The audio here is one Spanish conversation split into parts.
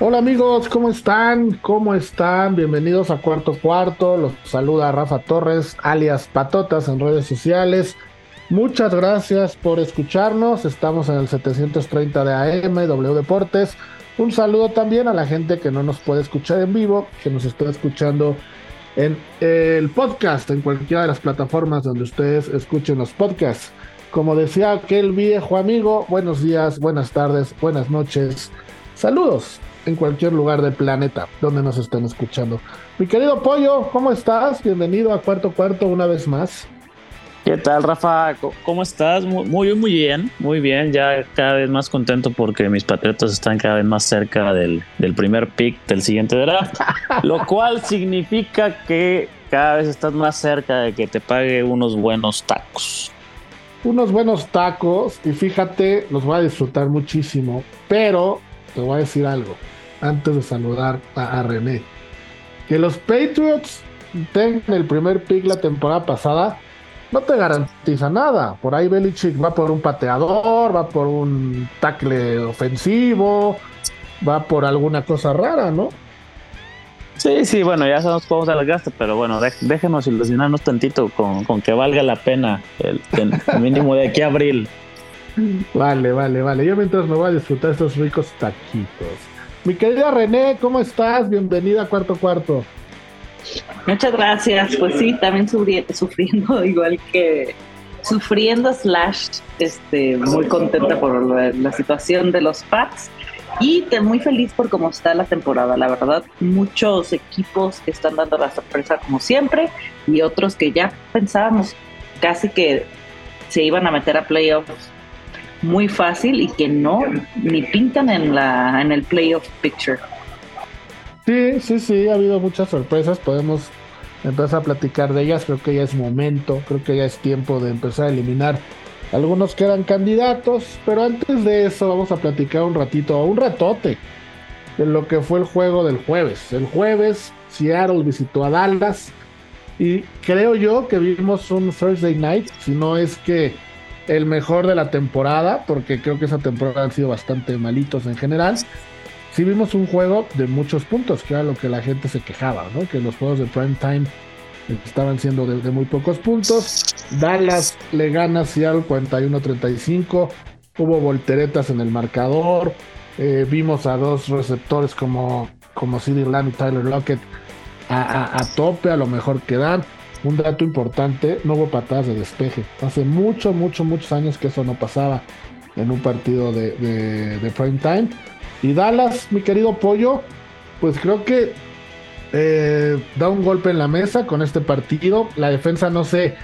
Hola amigos, ¿cómo están? ¿Cómo están? Bienvenidos a Cuarto Cuarto. Los saluda Rafa Torres, alias Patotas en redes sociales. Muchas gracias por escucharnos. Estamos en el 730 de AM, W Deportes. Un saludo también a la gente que no nos puede escuchar en vivo, que nos está escuchando en el podcast, en cualquiera de las plataformas donde ustedes escuchen los podcasts. Como decía aquel viejo amigo, buenos días, buenas tardes, buenas noches, saludos en cualquier lugar del planeta donde nos estén escuchando. Mi querido Pollo, ¿cómo estás? Bienvenido a Cuarto Cuarto una vez más. ¿Qué tal, Rafa? ¿Cómo estás? Muy, muy bien, muy bien. Ya cada vez más contento porque mis patriotas están cada vez más cerca del, del primer pick del siguiente draft, lo cual significa que cada vez estás más cerca de que te pague unos buenos tacos. Unos buenos tacos y fíjate, los voy a disfrutar muchísimo, pero te voy a decir algo antes de saludar a, a René. Que los Patriots tengan el primer pick la temporada pasada no te garantiza nada. Por ahí Belichick va por un pateador, va por un tackle ofensivo, va por alguna cosa rara, ¿no? Sí, sí, bueno, ya sabemos cómo se las gasta, pero bueno, déjenos ilusionarnos tantito con, con, que valga la pena el, el mínimo de aquí a abril. Vale, vale, vale. Yo mientras me voy a disfrutar estos ricos taquitos. Mi querida René, ¿cómo estás? Bienvenida a Cuarto Cuarto. Muchas gracias. Pues sí, también sufriendo igual que sufriendo slash este muy contenta por la, situación de los Pats y muy feliz por cómo está la temporada, la verdad. Muchos equipos que están dando la sorpresa como siempre y otros que ya pensábamos casi que se iban a meter a playoffs muy fácil y que no ni pintan en la en el playoff picture. Sí, sí, sí, ha habido muchas sorpresas. Podemos empezar a platicar de ellas. Creo que ya es momento, creo que ya es tiempo de empezar a eliminar algunos que eran candidatos. Pero antes de eso, vamos a platicar un ratito, un ratote, de lo que fue el juego del jueves. El jueves, Seattle visitó a Dallas. Y creo yo que vimos un Thursday night, si no es que el mejor de la temporada, porque creo que esa temporada han sido bastante malitos en general sí vimos un juego de muchos puntos, que era lo que la gente se quejaba, ¿no? Que los juegos de prime time estaban siendo de, muy pocos puntos. Dallas le gana Seattle 41-35. Hubo volteretas en el marcador. Eh, vimos a dos receptores como, como CD Lamb y Tyler Lockett a, tope, a lo mejor que dan. Un dato importante, no hubo patadas de despeje. Hace mucho, mucho, muchos años que eso no pasaba en un partido de, prime time. Y Dallas, mi querido pollo, pues creo que eh, da un golpe en la mesa con este partido. La defensa no sé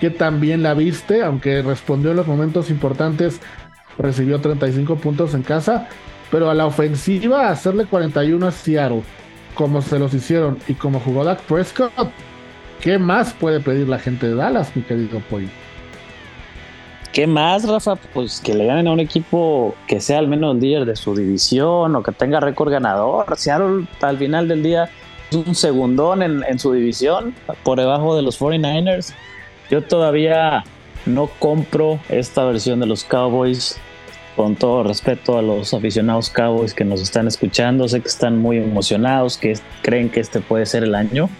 qué tan bien la viste, aunque respondió en los momentos importantes, recibió 35 puntos en casa. Pero a la ofensiva, hacerle 41 a Seattle, como se los hicieron y como jugó Dak Prescott, ¿qué más puede pedir la gente de Dallas, mi querido pollo? ¿Qué más, Rafa? Pues que le ganen a un equipo que sea al menos líder de su división o que tenga récord ganador. Seattle al final del día es un segundón en, en, su división, por debajo de los 49ers. Yo todavía no compro esta versión de los Cowboys. Con todo respeto a los aficionados Cowboys que nos están escuchando, sé que están muy emocionados, que creen que este puede ser el año,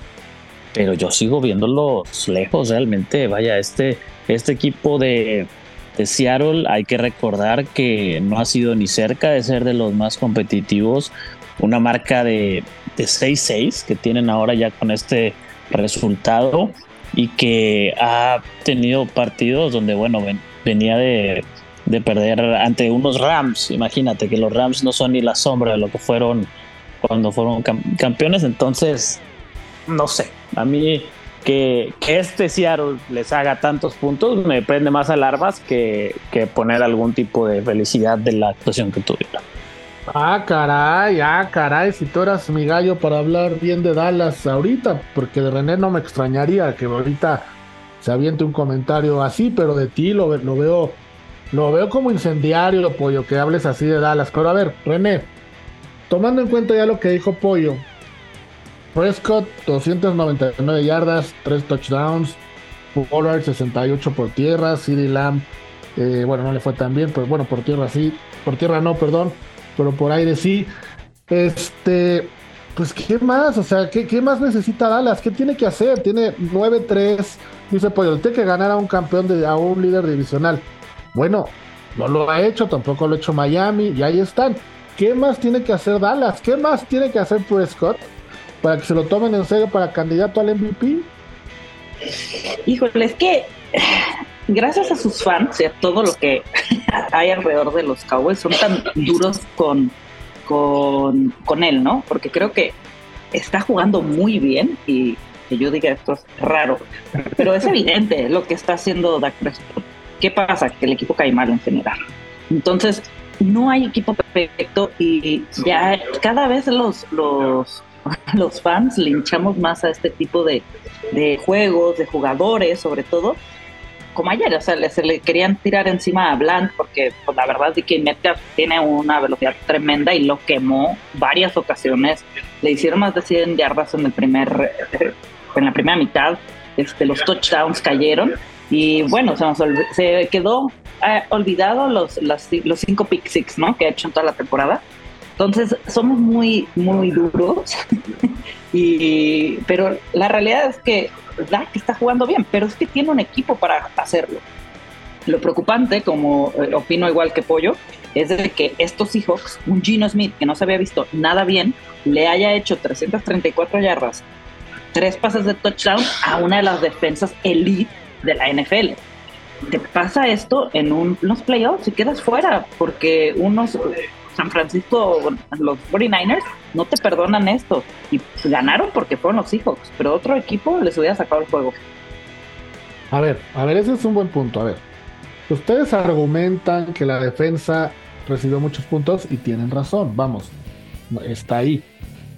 pero yo sigo viéndolos lejos realmente. Vaya, este, este equipo de, Seattle hay que recordar que no ha sido ni cerca de ser de los más competitivos. Una marca de, de 6-6 que tienen ahora ya con este resultado y que ha tenido partidos donde, bueno, ven, venía de, de, perder ante unos Rams. Imagínate que los Rams no son ni la sombra de lo que fueron cuando fueron campeones. Entonces, no sé, a mí que, que, este Seattle les haga tantos puntos me prende más alarmas que, que, poner algún tipo de felicidad de la actuación que tuvieron. Ah, caray, ah, caray, si tú eras mi gallo para hablar bien de Dallas ahorita, porque de René no me extrañaría que ahorita se aviente un comentario así, pero de ti lo, lo veo lo veo como incendiario, Pollo, que hables así de Dallas. Pero a ver, René, tomando en cuenta ya lo que dijo Pollo, Prescott, 299 yardas, 3 touchdowns, Pollard 68 por tierra, CD Lamb, eh, bueno, no le fue tan bien, pero bueno, por tierra sí, por tierra no, perdón, pero por aire sí. Este, pues, ¿qué más? O sea, ¿qué, qué más necesita Dallas? ¿Qué tiene que hacer? Tiene 9-3, dice Pollo, tiene que ganar a un campeón, de, a un líder divisional. Bueno, no lo ha hecho, tampoco lo ha hecho Miami, y ahí están. ¿Qué más tiene que hacer Dallas? ¿Qué más tiene que hacer Prescott para que se lo tomen en serio para candidato al MVP? Híjole, es que gracias a sus fans y a todo lo que hay alrededor de los Cowboys, son tan duros con, con, con él, ¿no? Porque creo que está jugando muy bien y que yo diga esto es raro, pero es evidente lo que está haciendo Dak Prescott. ¿Qué pasa? Que el equipo cae mal en general. Entonces, no hay equipo perfecto y ya cada vez los, los, los fans linchamos más a este tipo de, de juegos, de jugadores, sobre todo, como ayer, o sea, se le querían tirar encima a Bland porque pues, la verdad es que Metcalf tiene una velocidad tremenda y lo quemó varias ocasiones. Le hicieron más de 100 yardas en el primer en la primera mitad. Este, los touchdowns cayeron y bueno, se, se quedó eh, olvidado los, los, los, cinco pick six, ¿no? Que ha hecho en toda la temporada. Entonces, somos muy, muy duros. y, pero la realidad es que Dak está jugando bien, pero es que tiene un equipo para hacerlo. Lo preocupante, como eh, opino igual que Pollo, es de que estos Seahawks, un Gino Smith que no se había visto nada bien, le haya hecho 334 yardas, tres pases de touchdown a una de las defensas elite de la NFL. Te pasa esto en unos playoffs y quedas fuera, porque unos San Francisco, los 49ers, no te perdonan esto. Y ganaron porque fueron los Seahawks, pero otro equipo les hubiera sacado el juego. A ver, a ver, ese es un buen punto. A ver, ustedes argumentan que la defensa recibió muchos puntos y tienen razón, vamos, está ahí.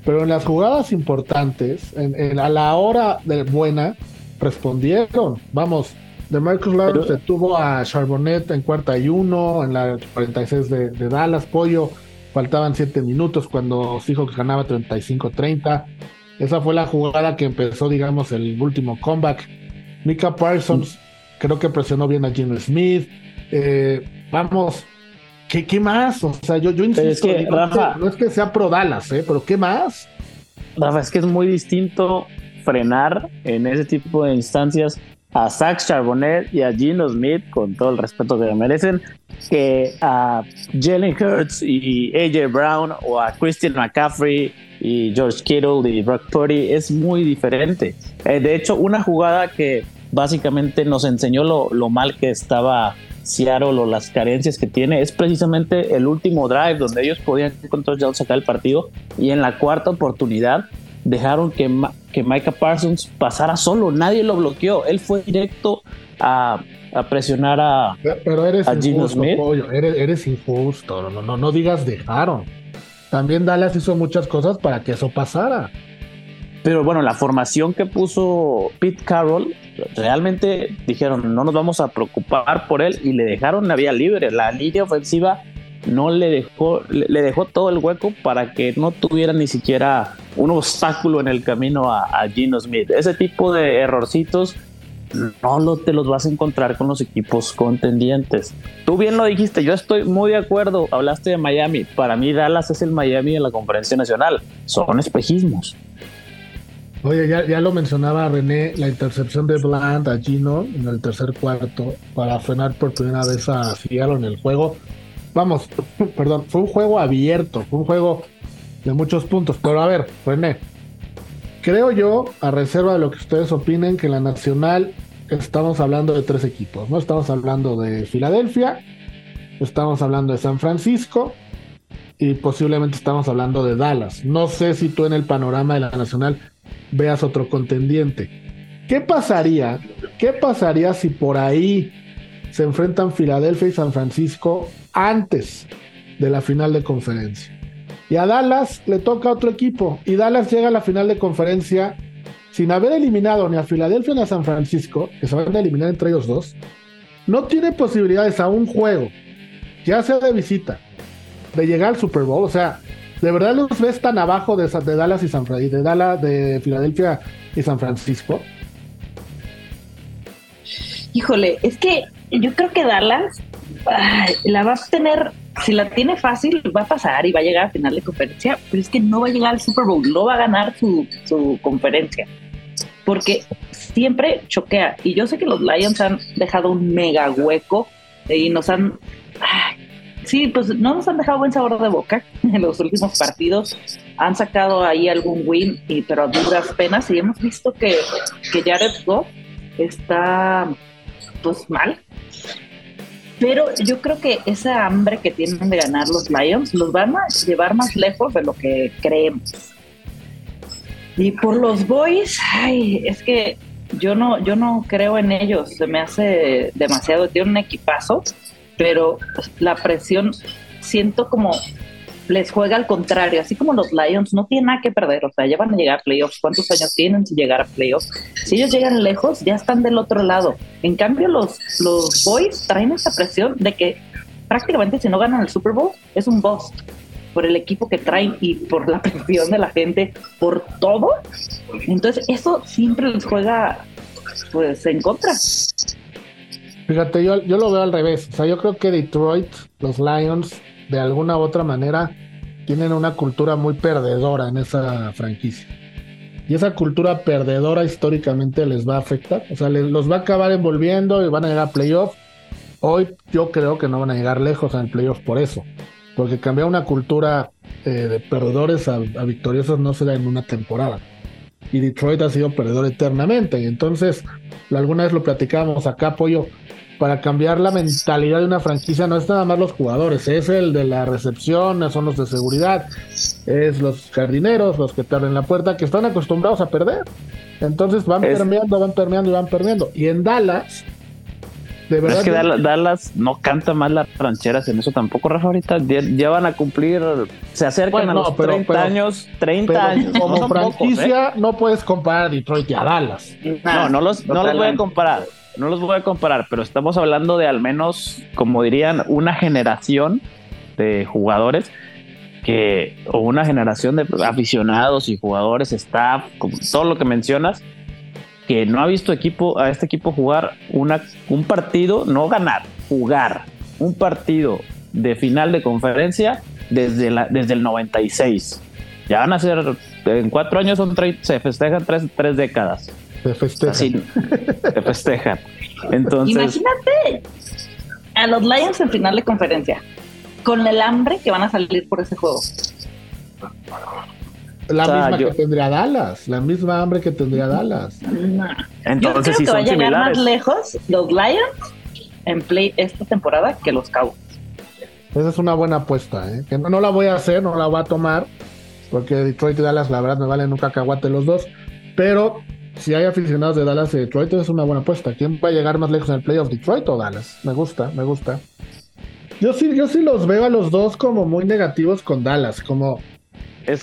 Pero en las jugadas importantes, a la hora de buena, respondieron. Vamos, de Marcus Lawrence detuvo a Charbonnet en cuarta y uno, en la 46 de, de Dallas, Pollo. Faltaban 7 minutos cuando Seahawks ganaba 35-30. Esa fue la jugada que empezó, digamos, el último comeback. Mika Parsons creo que presionó bien a Jim Smith. Eh, vamos, ¿qué, ¿qué, más? O sea, yo, yo insisto, no, es que sea pro Dallas, ¿eh? pero ¿qué más? Rafa, es que es muy distinto frenar en ese tipo de instancias a Zach Charbonnet y a Gino Smith, con todo el respeto que merecen, que a Jalen Hurts y AJ Brown o a Christian McCaffrey y George Kittle y Brock Purdy es muy diferente. Eh, de hecho, una jugada que básicamente nos enseñó lo, lo mal que estaba Seattle o las carencias que tiene es precisamente el último drive donde ellos podían con touchdown sacar el partido y en la cuarta oportunidad dejaron que, que Micah Parsons pasara solo, nadie lo bloqueó, él fue directo a, presionar a, Pero eres Gino Smith. eres, injusto, no, no, no digas dejaron. También Dallas hizo muchas cosas para que eso pasara. Pero bueno, la formación que puso Pete Carroll, realmente dijeron, no nos vamos a preocupar por él y le dejaron la vía libre. La línea ofensiva no le dejó, le dejó todo el hueco para que no tuviera ni siquiera un obstáculo en el camino a, Gino Smith. Ese tipo de errorcitos no te los vas a encontrar con los equipos contendientes. Tú bien lo dijiste, yo estoy muy de acuerdo, hablaste de Miami, para mí Dallas es el Miami de la conferencia nacional, son espejismos. Oye, ya, ya lo mencionaba René, la intercepción de Bland a Gino en el tercer cuarto para frenar por primera vez a Seattle en el juego vamos, perdón, fue un juego abierto, fue un juego de muchos puntos. Pero a ver, René, creo yo, a reserva de lo que ustedes opinen, que en la Nacional estamos hablando de tres equipos, ¿no? Estamos hablando de Filadelfia, estamos hablando de San Francisco y posiblemente estamos hablando de Dallas. No sé si tú en el panorama de la Nacional veas otro contendiente. ¿Qué pasaría? ¿Qué pasaría si por ahí se enfrentan Filadelfia y San Francisco antes de la final de conferencia. Y a Dallas le toca otro equipo. Y Dallas llega a la final de conferencia sin haber eliminado ni a Filadelfia ni a San Francisco, que se van a eliminar entre ellos dos. No tiene posibilidades a un juego, ya sea de visita, de llegar al Super Bowl. O sea, ¿de verdad los ves tan abajo de, Dallas y San de Dallas, de Filadelfia y San Francisco? Híjole, es que yo creo que Dallas la va a tener, si la tiene fácil, va a pasar y va a llegar a final de conferencia, pero es que no va a llegar al Super Bowl, no va a ganar su, su conferencia, porque siempre choquea. Y yo sé que los Lions han dejado un mega hueco y nos han... sí, pues no nos han dejado buen sabor de boca en los últimos partidos. Han sacado ahí algún win, y, pero a duras penas. Y hemos visto que, que Jared Goff está pues mal. Pero yo creo que esa hambre que tienen de ganar los Lions los van a llevar más lejos de lo que creemos. Y por los Boys, ay, es que yo no, yo no creo en ellos. Se me hace demasiado. Tiene un equipazo, pero la presión siento como les juega al contrario, así como los Lions no tienen nada que perder, o sea, ya van a llegar a playoffs, ¿cuántos años tienen si llegar a playoffs? Si ellos llegan lejos, ya están del otro lado. En cambio, los, los Boys traen esa presión de que prácticamente si no ganan el Super Bowl, es un bust por el equipo que traen y por la presión de la gente, por todo. Entonces, eso siempre les juega pues en contra. Fíjate, yo, yo lo veo al revés. O sea, yo creo que Detroit, los Lions, de alguna u otra manera tienen una cultura muy perdedora en esa franquicia. Y esa cultura perdedora históricamente les va a afectar. O sea, los va a acabar envolviendo y van a llegar a playoff. Hoy yo creo que no van a llegar lejos en el playoff por eso. Porque cambiar una cultura eh, de perdedores a, a, victoriosos no se da en una temporada. Y Detroit ha sido perdedor eternamente. Y entonces, alguna vez lo platicábamos acá, Pollo para cambiar la mentalidad de una franquicia no es nada más los jugadores, es el de la recepción, son los de seguridad, es los jardineros, los que te abren la puerta, que están acostumbrados a perder. Entonces van permeando, van permeando y van perdiendo. Y en Dallas, de verdad. Es que Dallas, no canta más las rancheras en eso tampoco, Rafa. Ahorita ya, van a cumplir, se acercan a los 30 años. 30 años. Como franquicia, ¿eh? no puedes comparar Detroit y a Dallas. No, no los, no los voy a comparar no los voy a comparar, pero estamos hablando de al menos, como dirían, una generación de jugadores que, o una generación de aficionados y jugadores, staff, todo lo que mencionas, que no ha visto equipo, a este equipo jugar una, un partido, no ganar, jugar un partido de final de conferencia desde, la, desde el 96. Ya van a ser, en cuatro años son se festejan tres, tres décadas. Se festejan. Así, se festejan. Entonces. Imagínate a los Lions en final de conferencia, con el hambre que van a salir por ese juego. La misma que tendría Dallas, la misma hambre que tendría Dallas. Entonces, yo creo que va a llegar más lejos los Lions en play esta temporada que los Cowboys. Esa es una buena apuesta, ¿eh? que no, no, la voy a hacer, no la voy a tomar, porque Detroit y Dallas, la verdad, me valen un cacahuate los dos. Pero si hay aficionados de Dallas y Detroit, es una buena apuesta. ¿Quién va a llegar más lejos en el playoff, Detroit o Dallas? Me gusta, me gusta. Yo sí, yo sí los veo a los dos como muy negativos con Dallas, como...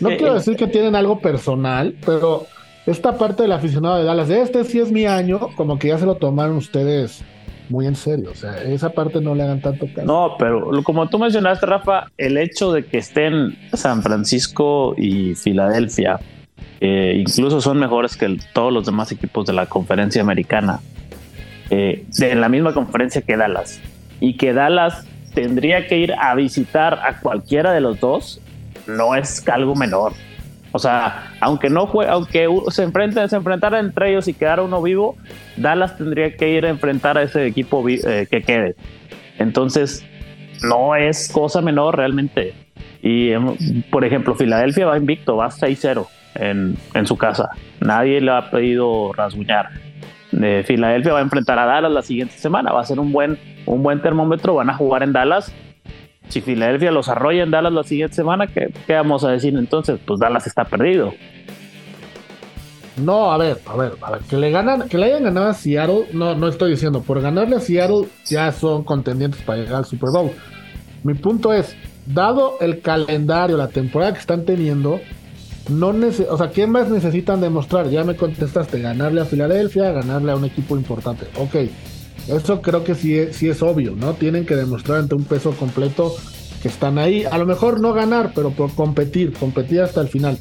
no quiero decir que tienen algo personal, pero esta parte del aficionado de Dallas, de este sí es mi año, como que ya se lo tomaron ustedes muy en serio. O sea, esa parte no le hagan tanto caso. No, pero como tú mencionaste, Rafa, el hecho de que estén San Francisco y Filadelfia incluso son mejores que todos los demás equipos de la conferencia americana, eh, en la misma conferencia que Dallas, y que Dallas tendría que ir a visitar a cualquiera de los dos, no es algo menor. O sea, aunque no juegue, aunque se enfrenten, se enfrentara entre ellos y quedara uno vivo, Dallas tendría que ir a enfrentar a ese equipo eh, que quede. Entonces, no es cosa menor realmente. Y, em, por ejemplo, Filadelfia va invicto, va 6-0 en, su casa. Nadie le ha pedido rasguñar. De Filadelfia va a enfrentar a Dallas la siguiente semana. Va a ser un buen, un buen termómetro. Van a jugar en Dallas. Si Filadelfia los arrolla en Dallas la siguiente semana, ¿qué, vamos a decir entonces? Pues Dallas está perdido. No, a ver, a ver, a ver, que le ganan, que le hayan ganado a Seattle, no, no estoy diciendo, por ganarle a Seattle ya son contendientes para llegar al Super Bowl. Mi punto es, dado el calendario, la temporada que están teniendo, no sea, ¿qué más necesitan demostrar? Ya me contestaste, ganarle a Filadelfia, ganarle a un equipo importante. Ok, eso creo que sí es, es obvio, ¿no? Tienen que demostrar ante un peso completo que están ahí. A lo mejor no ganar, pero por competir, competir hasta el final.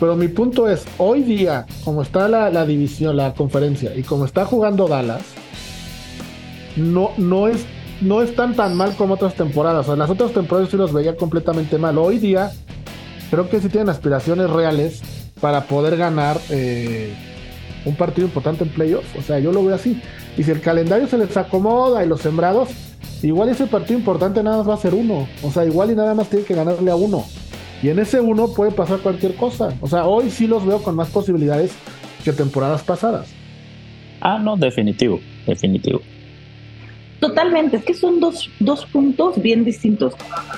Pero mi punto es, hoy día, como está la, división, la conferencia, y como está jugando Dallas, no, no, es, no están tan mal como otras temporadas. O sea, las otras temporadas sí los veía completamente mal. Hoy día, creo que sí tienen aspiraciones reales para poder ganar eh, un partido importante en playoffs. O sea, yo lo veo así. Y si el calendario se les acomoda y los sembrados, igual ese partido importante nada más va a ser uno. O sea, igual y nada más tiene que ganarle a uno. Y en ese uno puede pasar cualquier cosa. O sea, hoy sí los veo con más posibilidades que temporadas pasadas. Ah, no, definitivo, definitivo. Totalmente, es que son dos, dos puntos bien distintos.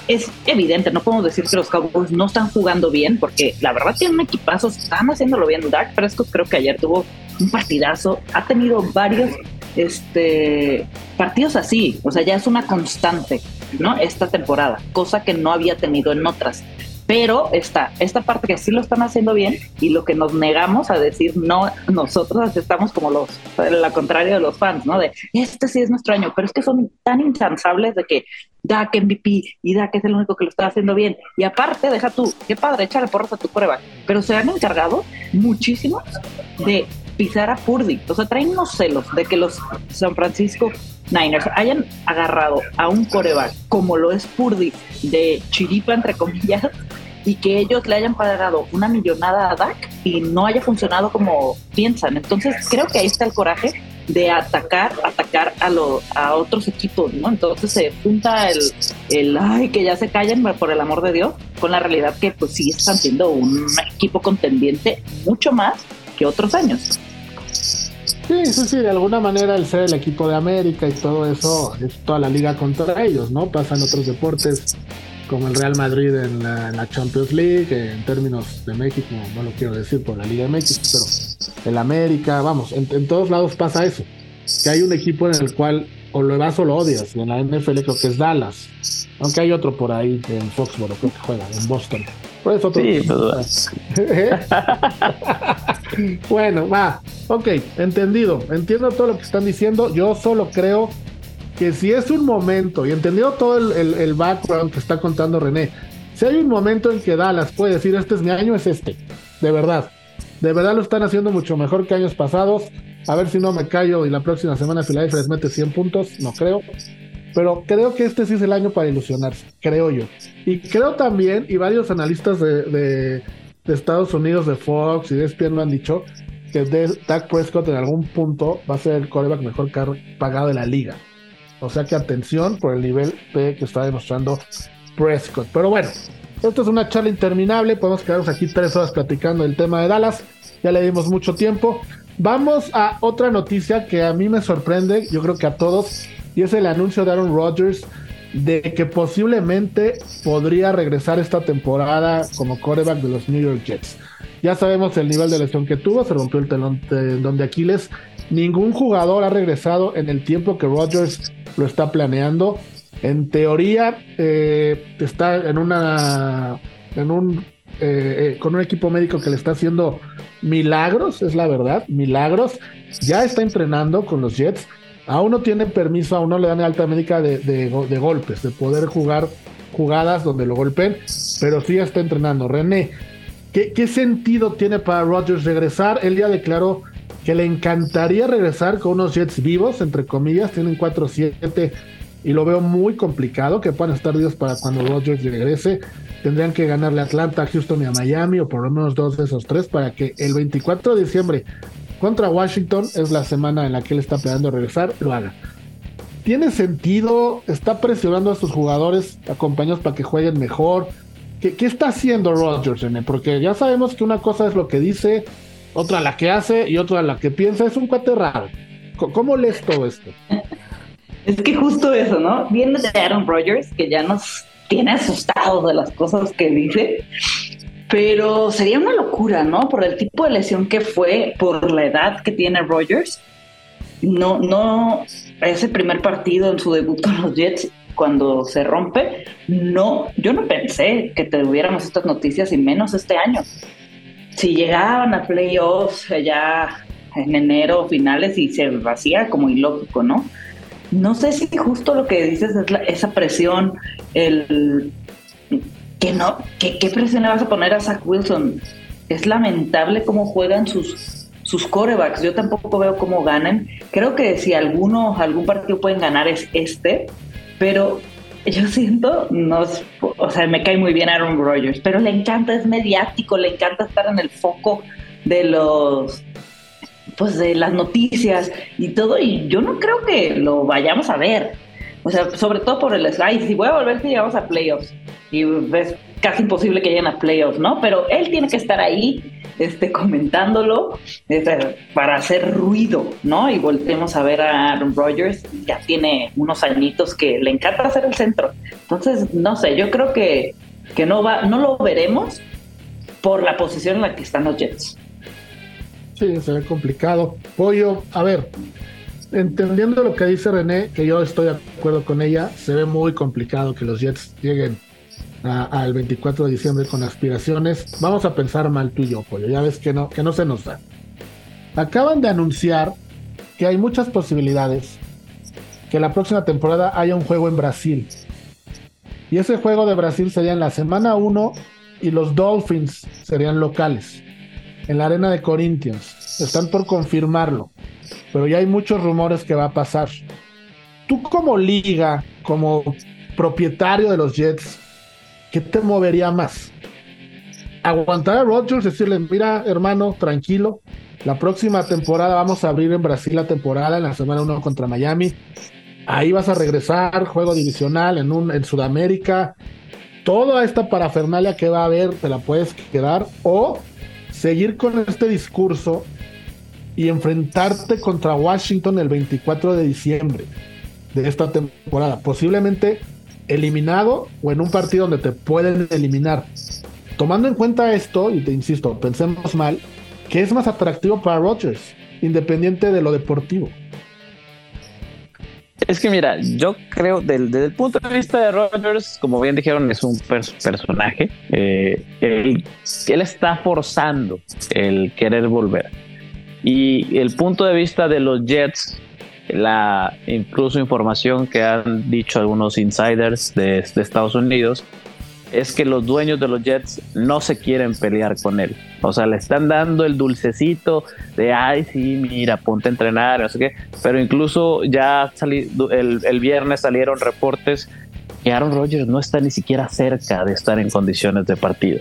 Es evidente, no podemos decir que los Cowboys no están jugando bien, porque la verdad tienen un equipazo, están haciéndolo bien. Dark Prescott creo que ayer tuvo un partidazo, ha tenido varios este, partidos así, o sea, ya es una constante, ¿no? Esta temporada, cosa que no había tenido en otras pero está esta parte que sí lo están haciendo bien y lo que nos negamos a decir no, nosotros estamos como los, la contraria de los fans, ¿no? De este sí es nuestro año, pero es que son tan incansables de que Dak MVP y Dak es el único que lo está haciendo bien. Y aparte, deja tú, qué padre, échale porras a tu prueba, pero se han encargado muchísimos de pisar a Purdy. O sea, traen unos celos de que los San Francisco Niners hayan agarrado a un coreback como lo es Purdy de chiripa, entre comillas, y que ellos le hayan pagado una millonada a Dak y no haya funcionado como piensan. Entonces creo que ahí está el coraje de atacar, atacar a, lo, a otros equipos, ¿no? Entonces se junta el, el, ay, que ya se callen por el amor de Dios, con la realidad que pues sí están siendo un equipo contendiente mucho más que otros años. Sí, sí, sí, de alguna manera el ser el equipo de América y todo eso es toda la liga contra ellos, ¿no? Pasan otros deportes como el Real Madrid en la, Champions League, en términos de México, no lo quiero decir por la Liga de México, pero el América, vamos, en, todos lados pasa eso, que hay un equipo en el cual o lo vas o lo odias, y en la NFL creo que es Dallas, aunque hay otro por ahí en Foxborough, creo que juega, en Boston. Por eso otro sí, bueno, va, ok, entendido, entiendo todo lo que están diciendo, yo solo creo que si es un momento, y entendido todo el, background que está contando René, si hay un momento en que Dallas puede decir este es mi año, es este, de verdad. De verdad lo están haciendo mucho mejor que años pasados. A ver si no me callo y la próxima semana Philadelphia les mete 100 puntos, no creo. Pero creo que este sí es el año para ilusionarse, creo yo. Y creo también, y varios analistas de, Estados Unidos, de Fox y de ESPN lo han dicho, que Dak Prescott en algún punto va a ser el coreback mejor pagado de la liga. O sea que atención por el nivel que está demostrando Prescott. Pero bueno, esto es una charla interminable. Podemos quedarnos aquí tres horas platicando el tema de Dallas. Ya le dimos mucho tiempo. Vamos a otra noticia que a mí me sorprende, yo creo que a todos, y es el anuncio de Aaron Rodgers de que posiblemente podría regresar esta temporada como coreback de los New York Jets. Ya sabemos el nivel de lesión que tuvo, se rompió el telón de Aquiles. Ningún jugador ha regresado en el tiempo que Rodgers lo está planeando. En teoría, eh, está en una. En un, eh, eh, con un equipo médico que le está haciendo milagros, es la verdad, milagros. Ya está entrenando con los Jets. Aún no tiene permiso, aún no le dan alta médica de, de, golpes, de poder jugar jugadas donde lo golpeen, pero sí está entrenando. René, ¿qué, ¿qué, sentido tiene para Rodgers regresar? Él ya declaró que le encantaría regresar con unos Jets vivos, entre comillas, tienen 4-7 y lo veo muy complicado que puedan estar vivos para cuando Rodgers regrese. Tendrían que ganarle a Atlanta, a Houston y a Miami, o por lo menos dos de esos tres, para que el 24 de diciembre contra Washington es la semana en la que él está planeando regresar, lo haga. ¿Tiene sentido? ¿Está presionando a sus jugadores acompañados para que jueguen mejor? ¿Qué, qué está haciendo Rodgers, Porque ya sabemos que una cosa es lo que dice, otra la que hace y otra la que piensa. Es un cuate raro. ¿Cómo lees todo esto? Es que justo eso, ¿no? Viene de Aaron Rodgers, que ya nos tiene asustados de las cosas que dice, pero sería una locura, ¿no? Por el tipo de lesión que fue, por la edad que tiene Rodgers. No, no, ese primer partido en su debut con los Jets cuando se rompe, no, yo no pensé que tuviéramos estas noticias y menos este año. Si llegaban a playoffs ya en enero finales y se vacía como ilógico, ¿no? No sé si justo lo que dices es esa presión, el que no, que, ¿qué presión le vas a poner a Zach Wilson? Es lamentable cómo juegan sus, sus corebacks. Yo tampoco veo cómo ganan. Creo que si alguno, algún partido pueden ganar es este, pero yo siento, no, o sea, me cae muy bien Aaron Rodgers, pero le encanta, es mediático, le encanta estar en el foco de los pues de las noticias y todo, y yo no creo que lo vayamos a ver. O sea, sobre todo por el slide. Si voy a volver si llegamos a playoffs. Y es casi imposible que lleguen a playoffs, ¿no? Pero él tiene que estar ahí este, comentándolo este, para hacer ruido, ¿no? Y volvemos a ver a Aaron Rodgers. Ya tiene unos añitos que le encanta hacer el centro. Entonces, no sé, yo creo que, que no, va, no lo veremos por la posición en la que están los Jets. Sí, se ve complicado. Pollo, a ver, entendiendo lo que dice René, que yo estoy de acuerdo con ella, se ve muy complicado que los Jets lleguen al 24 de diciembre con aspiraciones. Vamos a pensar mal tú y yo, Pollo. Ya ves que no, que no se nos da. Acaban de anunciar que hay muchas posibilidades que la próxima temporada haya un juego en Brasil. Y ese juego de Brasil sería en la semana 1 y los Dolphins serían locales en la arena de Corinthians. Están por confirmarlo, pero ya hay muchos rumores que va a pasar. Tú como liga, como propietario de los Jets, ¿qué te movería más? Aguantar a Rodgers, decirle, mira hermano, tranquilo, la próxima temporada vamos a abrir en Brasil la temporada en la semana 1 contra Miami. Ahí vas a regresar, juego divisional en, un, en Sudamérica. Toda esta parafernalia que va a haber te la puedes quedar o seguir con este discurso y enfrentarte contra Washington el 24 de diciembre de esta temporada. Posiblemente eliminado o en un partido donde te pueden eliminar. Tomando en cuenta esto, y te insisto, pensemos mal, ¿qué es más atractivo para Rodgers? Independiente de lo deportivo. Es que mira, yo creo desde el punto de vista de Rogers, como bien dijeron, es un personaje. Eh, él, está forzando el querer volver. Y el punto de vista de los Jets, la incluso información que han dicho algunos insiders de Estados Unidos, es que los dueños de los Jets no se quieren pelear con él. O sea, le están dando el dulcecito de, ay, sí, mira, ponte a entrenar, no sé qué. Pero incluso ya el, el viernes salieron reportes que Aaron Rodgers no está ni siquiera cerca de estar en condiciones de partido.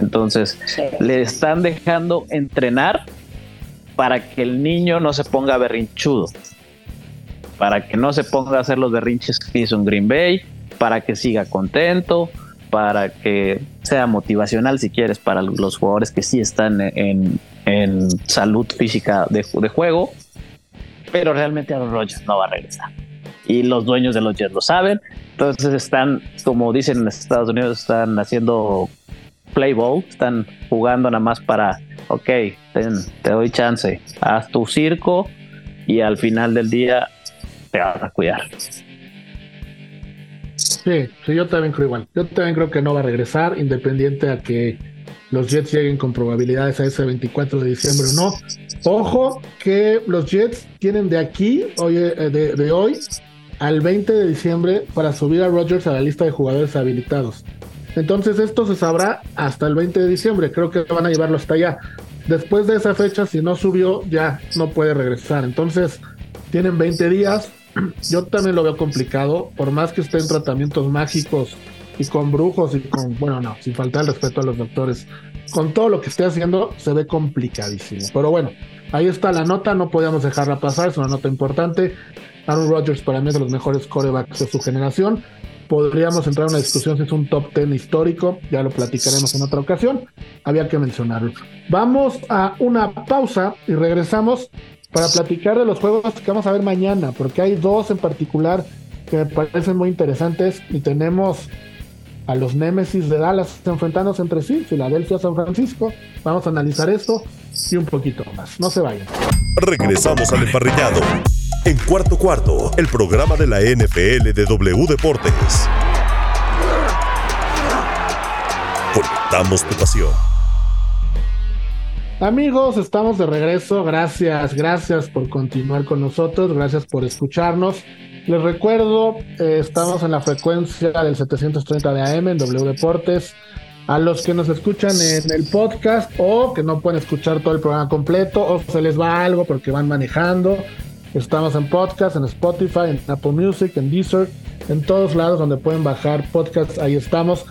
Entonces, le están dejando entrenar para que el niño no se ponga berrinchudo, para que no se ponga a hacer los berrinches que hizo en Green Bay, para que siga contento, para que sea motivacional si quieres para los jugadores que sí están en, salud física de, juego, pero realmente Aaron Rodgers no va a regresar. Y los dueños de los Jets lo saben, entonces están, como dicen en Estados Unidos, están haciendo play ball, están jugando nada más para, ok, te doy chance, haz tu circo. Y al final del día te vas a cuidar. Sí, sí, yo también creo igual. Yo también creo que no va a regresar, independiente a que los Jets lleguen con probabilidades a ese 24 de diciembre o no. Ojo que los Jets tienen de aquí, hoy, eh, de, hoy, al 20 de diciembre para subir a Rodgers a la lista de jugadores habilitados. Entonces esto se sabrá hasta el 20 de diciembre. Creo que van a llevarlo hasta allá. Después de esa fecha, si no subió, ya no puede regresar. Entonces tienen 20 días yo también lo veo complicado, por más que esté en tratamientos mágicos y con brujos y con, bueno, no, sin faltar el respeto a los doctores, con todo lo que esté haciendo se ve complicadísimo. Pero bueno, ahí está la nota, no podíamos dejarla pasar, es una nota importante. Aaron Rodgers para mí es de los mejores corebacks de su generación. Podríamos entrar en una discusión si es un top 10 histórico, ya lo platicaremos en otra ocasión, había que mencionarlo. Vamos a una pausa y regresamos para platicar de los juegos que vamos a ver mañana, porque hay dos en particular que me parecen muy interesantes y tenemos a los Nemesis de Dallas enfrentándose entre sí, Filadelfia, San Francisco. Vamos a analizar esto y un poquito más. No se vayan. Regresamos al emparrillado en Cuarto Cuarto, el programa de la NFL de W Deportes. Conectamos tu pasión. Amigos, estamos de regreso. Gracias, gracias por continuar con nosotros. Gracias por escucharnos. Les recuerdo, eh, estamos en la frecuencia del 730 de AM en W Deportes. A los que nos escuchan en el podcast o que no pueden escuchar todo el programa completo o se les va algo porque van manejando, estamos en podcast, en Spotify, en Apple Music, en Deezer, en todos lados donde pueden bajar podcasts, ahí estamos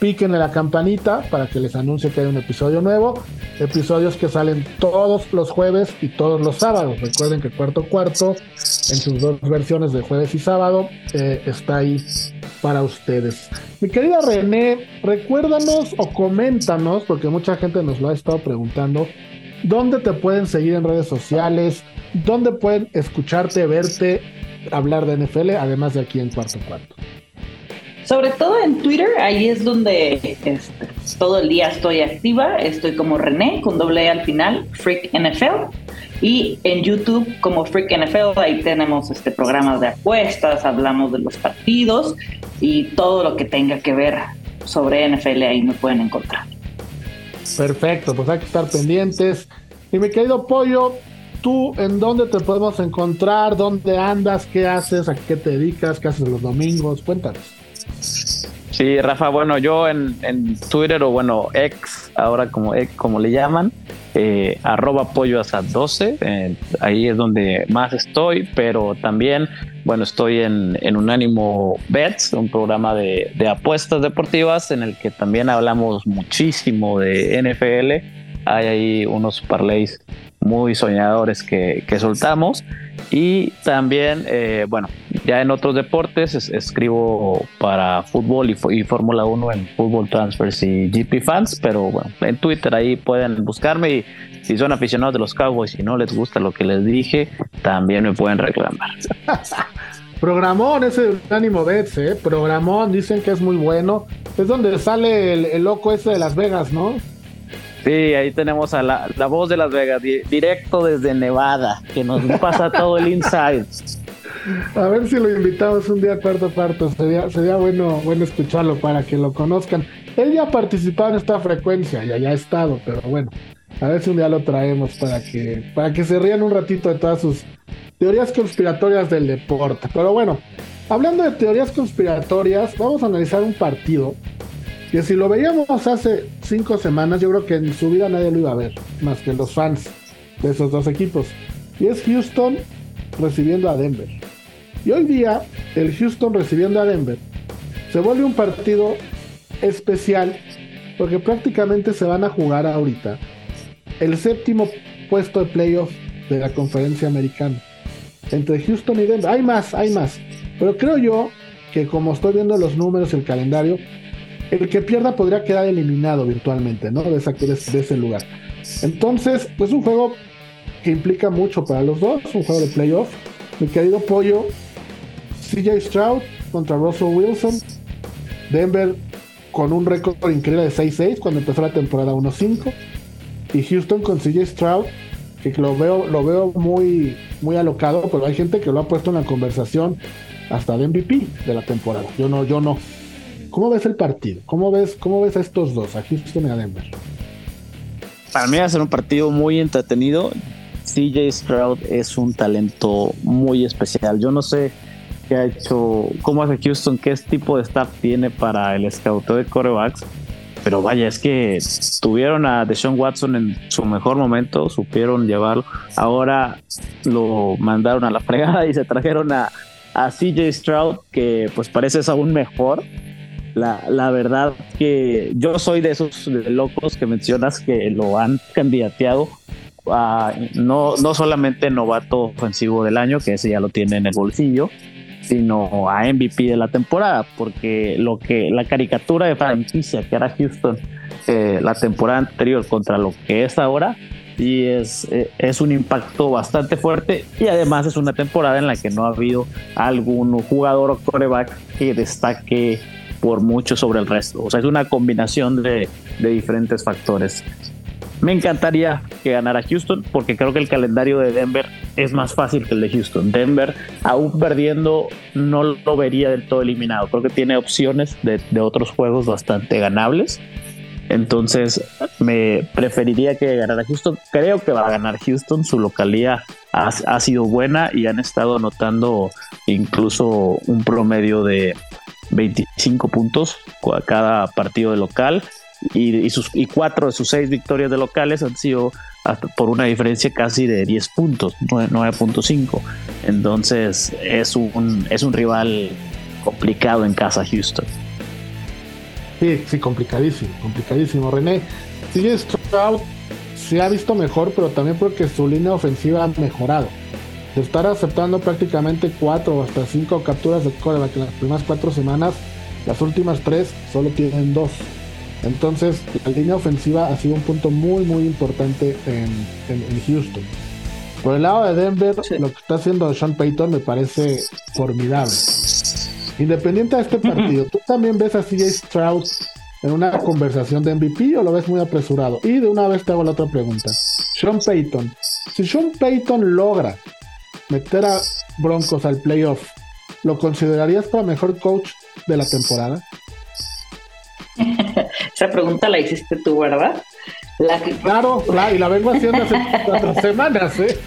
en la campanita para que les anuncie que hay un episodio nuevo. Episodios que salen todos los jueves y todos los sábados. Recuerden que Cuarto Cuarto, en sus dos versiones de jueves y sábado, eh, está ahí para ustedes. Mi querida René, recuérdanos o coméntanos, porque mucha gente nos lo ha estado preguntando, ¿dónde te pueden seguir en redes sociales? ¿Dónde pueden escucharte, verte, hablar de NFL, además de aquí en Cuarto Cuarto? Sobre todo en Twitter, ahí es donde este, todo el día estoy activa. Estoy como René, con doble E al final, Freak NFL. Y en YouTube como Freak NFL, ahí tenemos este programas de apuestas, hablamos de los partidos y todo lo que tenga que ver sobre NFL ahí me pueden encontrar. Perfecto, pues hay que estar pendientes. Y mi querido Pollo, ¿tú en dónde te podemos encontrar? ¿Dónde andas? ¿Qué haces? ¿A qué te dedicas? ¿Qué haces los domingos? Cuéntanos. Sí, Rafa, bueno, yo en, Twitter o bueno, ex, ahora como, como le llaman, eh, arroba pollo hasta 12, eh, ahí es donde más estoy, pero también, bueno, estoy en, en Unánimo Bets, un programa de, de apuestas deportivas en el que también hablamos muchísimo de NFL, hay ahí unos parlays muy soñadores que, que soltamos. Y también, eh, bueno, ya en otros deportes escribo para fútbol y, Fórmula 1 en Fútbol Transfers y GP Fans, pero bueno, en Twitter ahí pueden buscarme y si son aficionados de los Cowboys y no les gusta lo que les dije, también me pueden reclamar. Programón, ese ánimo Bets, ¿eh? Programón, dicen que es muy bueno. Es donde sale el, el loco ese de Las Vegas, ¿no? Sí, ahí tenemos a la, voz de Las Vegas, directo desde Nevada, que nos pasa todo el inside. A ver si lo invitamos un día a cuarto parto, sería, sería bueno, bueno escucharlo para que lo conozcan. Él ya ha participado en esta frecuencia, ya, ya ha estado, pero bueno, a ver si un día lo traemos para que, para que se rían un ratito de todas sus teorías conspiratorias del deporte. Pero bueno, hablando de teorías conspiratorias, vamos a analizar un partido que si lo veíamos hace cinco semanas, yo creo que en su vida nadie lo iba a ver, más que los fans de esos dos equipos. Y es Houston recibiendo a Denver. Y hoy día, el Houston recibiendo a Denver se vuelve un partido especial porque prácticamente se van a jugar ahorita el séptimo puesto de playoff de la conferencia americana entre Houston y Denver. Hay más, hay más. Pero creo yo que como estoy viendo los números el calendario, el que pierda podría quedar eliminado virtualmente, ¿no? De, ese lugar. Entonces, pues un juego que implica mucho para los dos, un juego de playoff. Mi querido Pollo, CJ Stroud contra Russell Wilson. Denver con un récord increíble de 6-6 cuando empezó la temporada 1-5. Y Houston con CJ Stroud, que lo veo, lo veo muy, muy alocado, pero hay gente que lo ha puesto en la conversación hasta de MVP de la temporada. Yo no, yo no. ¿Cómo ves el partido? ¿Cómo ves, cómo ves a estos dos, a Houston y a Denver? Para mí va a ser un partido muy entretenido. CJ Stroud es un talento muy especial. Yo no sé qué ha hecho, cómo hace Houston, qué tipo de staff tiene para el scout de corebacks. Pero vaya, es que tuvieron a Deshaun Watson en su mejor momento, supieron llevarlo. Ahora lo mandaron a la fregada y se trajeron a, a CJ Stroud, que pues parece es aún mejor. La, verdad que yo soy de esos locos que mencionas que lo han candidateado a no, no solamente novato ofensivo del año, que ese ya lo tiene en el bolsillo, sino a MVP de la temporada, porque lo que la caricatura de franquicia que era Houston eh, la temporada anterior contra lo que es ahora, y es, eh, es un impacto bastante fuerte y además es una temporada en la que no ha habido algún jugador o coreback que destaque por mucho sobre el resto. O sea, es una combinación de, diferentes factores. Me encantaría que ganara Houston porque creo que el calendario de Denver es más fácil que el de Houston. Denver, aún perdiendo, no lo vería del todo eliminado. Creo que tiene opciones de, otros juegos bastante ganables. Entonces, me preferiría que ganara Houston. Creo que va a ganar Houston. Su localía ha, ha sido buena y han estado anotando incluso un promedio de 25 puntos cada partido de local y, sus, y cuatro de sus seis victorias de locales han sido por una diferencia casi de 10 puntos, 9.5. Entonces es un, es un rival complicado en casa Houston. Sí, sí, complicadísimo, complicadísimo. René, sigue Stroud se ha visto mejor, pero también porque su línea ofensiva ha mejorado. Estar aceptando prácticamente cuatro o hasta cinco capturas de coreback en las primeras cuatro semanas, las últimas tres solo tienen dos. Entonces, la línea ofensiva ha sido un punto muy, muy importante en, Houston. Por el lado de Denver, lo que está haciendo Sean Payton me parece formidable. Independiente de este partido, ¿tú también ves a CJ Stroud en una conversación de MVP o lo ves muy apresurado? Y de una vez te hago la otra pregunta. Sean Payton, si Sean Payton logra meter a Broncos al playoff, ¿lo considerarías para mejor coach de la temporada? Esa pregunta la hiciste tú, ¿verdad? Claro, y la vengo haciendo hace cuatro semanas, ¿eh?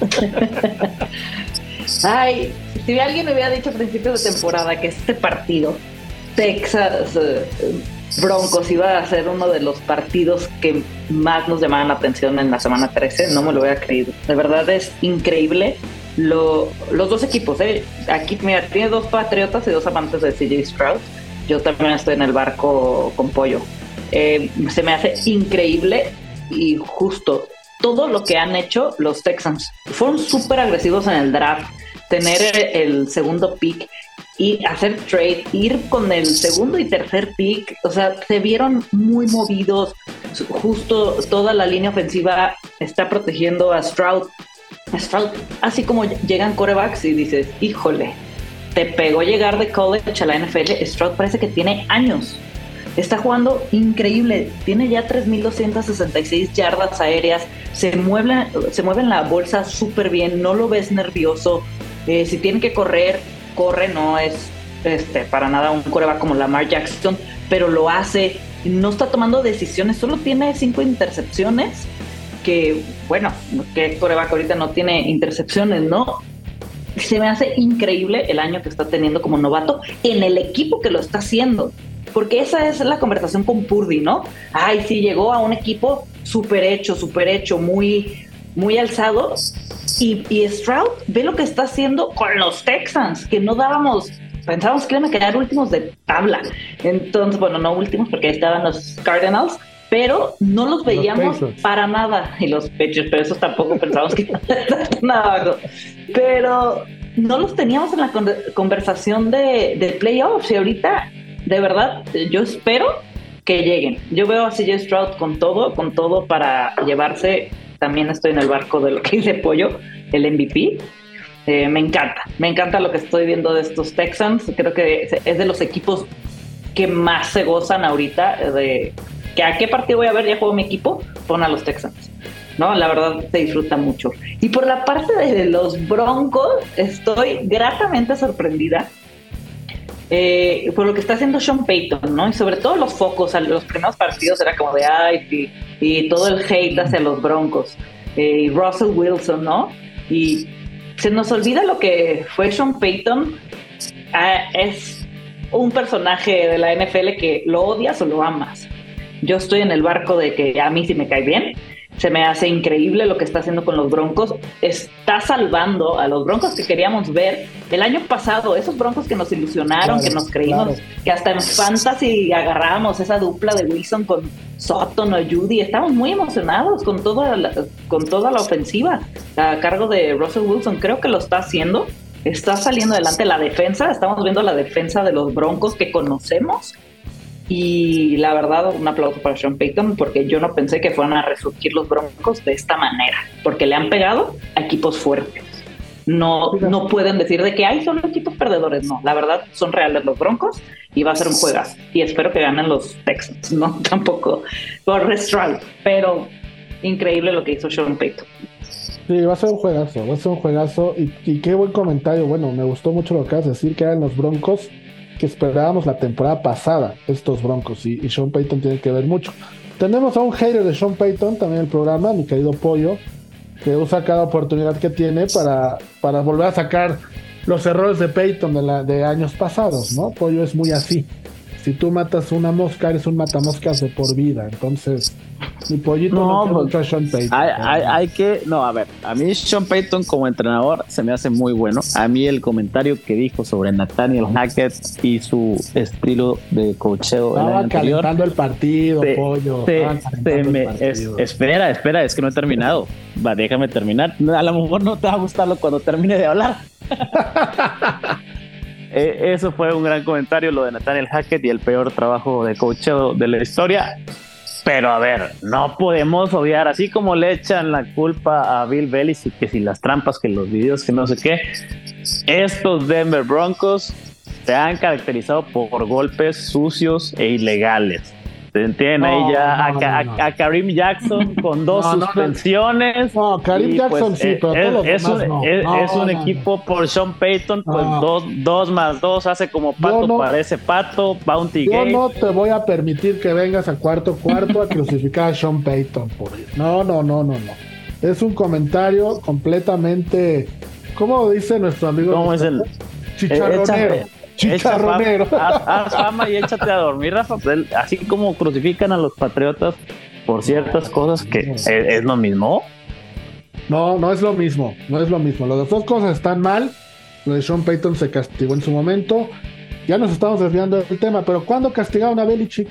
Ay, si alguien me hubiera dicho a principios de temporada que este partido, Texas eh, Broncos, iba a ser uno de los partidos que más nos llamaban la atención en la semana 13, no me lo hubiera creído. De verdad es increíble lo, los dos equipos. ¿eh? Aquí, mira, tiene dos patriotas y dos amantes de CJ Stroud yo también estoy en el barco con pollo. Eh, se me hace increíble y justo todo lo que han hecho los Texans. Fueron súper agresivos en el draft, tener el segundo pick y hacer trade, ir con el segundo y tercer pick, o sea, se vieron muy movidos. Justo toda la línea ofensiva está protegiendo a Stroud. Stroud, así como llegan corebacks y dices, híjole, te pegó llegar de college a la NFL, Stroud parece que tiene años. Está jugando increíble, tiene ya 3.266 yardas aéreas, se mueve, se en la bolsa súper bien, no lo ves nervioso. Eh, si tiene que correr, corre, no es este, para nada un coreback como Lamar Jackson, pero lo hace, no está tomando decisiones, solo tiene cinco intercepciones, que bueno, que coreback ahorita no tiene intercepciones, ¿no? se me hace increíble el año que está teniendo como novato en el equipo que lo está haciendo. Porque esa es la conversación con Purdy, ¿no? Ay, sí, llegó a un equipo súper hecho, súper hecho, muy, muy alzado. Y, Stroud ve lo que está haciendo con los Texans, que no dábamos, pensábamos que iban a quedar últimos de tabla. Entonces, bueno, no últimos porque estaban los Cardinals, pero no los veíamos para nada. Y los pechos, pero eso tampoco pensábamos que nada. Pero no los teníamos en la conversación de, de playoffs y ahorita, de verdad, yo espero que lleguen. Yo veo a CJ Stroud con todo, con todo para llevarse. También estoy en el barco de lo que dice Pollo, el MVP. Eh, me encanta, me encanta lo que estoy viendo de estos Texans. Creo que es de los equipos que más se gozan ahorita de, que a qué partido voy a ver, ya juego mi equipo, pon a los Texans. ¿no? La verdad se disfruta mucho. Y por la parte de los Broncos, estoy gratamente sorprendida eh, por lo que está haciendo Sean Payton, ¿no? Y sobre todo los focos, los primeros partidos era como de ay, y, todo el hate hacia los Broncos. Eh, y Russell Wilson, ¿no? Y se nos olvida lo que fue Sean Payton. Ah, es un personaje de la NFL que lo odias o lo amas yo estoy en el barco de que a mí sí me cae bien. Se me hace increíble lo que está haciendo con los Broncos. Está salvando a los Broncos que queríamos ver el año pasado, esos Broncos que nos ilusionaron, que nos creímos, que hasta en Fantasy agarramos esa dupla de Wilson con Sutton o Judy. Estamos muy emocionados con toda la, con toda la ofensiva a cargo de Russell Wilson. Creo que lo está haciendo. Está saliendo adelante la defensa. Estamos viendo la defensa de los Broncos que conocemos y la verdad, un aplauso para Sean Payton porque yo no pensé que fueran a resurgir los Broncos de esta manera, porque le han pegado a equipos fuertes. No, no pueden decir de que hay solo equipos perdedores, no. La verdad, son reales los Broncos y va a ser un juegazo. Y espero que ganen los Texans, no tampoco por Restral, pero increíble lo que hizo Sean Payton. Sí, va a ser un juegazo, va a ser un juegazo. Y, qué buen comentario. Bueno, me gustó mucho lo que vas a decir, que eran los Broncos que esperábamos la temporada pasada, estos Broncos. Y, Sean Payton tiene que ver mucho. Tenemos a un hater de Sean Payton también en el programa, mi querido Pollo, que usa cada oportunidad que tiene para, para volver a sacar los errores de Peyton de, de años pasados, ¿no? Pollo es muy así. Si tú matas una mosca, eres un matamoscas de por vida. Entonces, mi pollito no, no mucho a Sean Payton. Hay, hay, que, no, a ver, a mí Sean Payton como entrenador se me hace muy bueno. A mí el comentario que dijo sobre Nathaniel Hackett y su estilo de cocheo. Estaba calentando el partido, pollo. espera, espera, es que no he terminado. Va, déjame terminar. A lo mejor no te va a gustarlo cuando termine de hablar. Eh, eso fue un gran comentario, lo de Nathaniel Hackett y el peor trabajo de coacheo de la historia. Pero a ver, no podemos obviar, así como le echan la culpa a Bill Belichick, que si las trampas, que los videos, que no sé qué, estos Denver Broncos se han caracterizado por golpes sucios e ilegales. Tienen ahí ya a, Karim Jackson con dos suspensiones. No, Karim Jackson pues, sí, pero es, es, un, es, un equipo por Sean Payton, pues dos, dos, más dos hace como pato, parece pato, Bounty Yo no te voy a permitir que vengas al cuarto cuarto a crucificar a Sean Payton por No, no, no, no, no. Es un comentario completamente, ¿cómo dice nuestro amigo? ¿Cómo es el? Chicharronero. Chicharronero. Haz fama y échate a dormir, Rafa. Así como crucifican a los patriotas por ciertas cosas que es, lo mismo. No, no es lo mismo. No es lo mismo. Las dos cosas están mal. Lo de Sean Payton se castigó en su momento. Ya nos estamos desviando del tema, pero ¿cuándo castigaron a Belichick?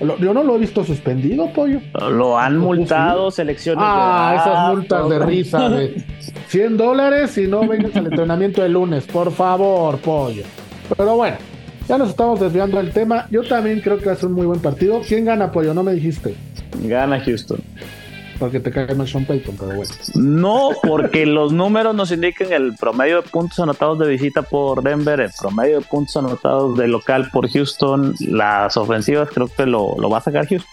Yo no lo he visto suspendido, pollo. Lo han multado, selecciones. Ah, esas multas de risa de 100 dólares y no vengas al entrenamiento el lunes, por favor, pollo. Pero bueno, ya nos estamos desviando del tema. Yo también creo que va a ser un muy buen partido. ¿Quién gana, Pollo? No me dijiste. Gana Houston. Porque te cae más Sean Payton, pero bueno. No, porque los números nos indican el promedio de puntos anotados de visita por Denver, el promedio de puntos anotados de local por Houston, las ofensivas creo que lo, va a sacar Houston.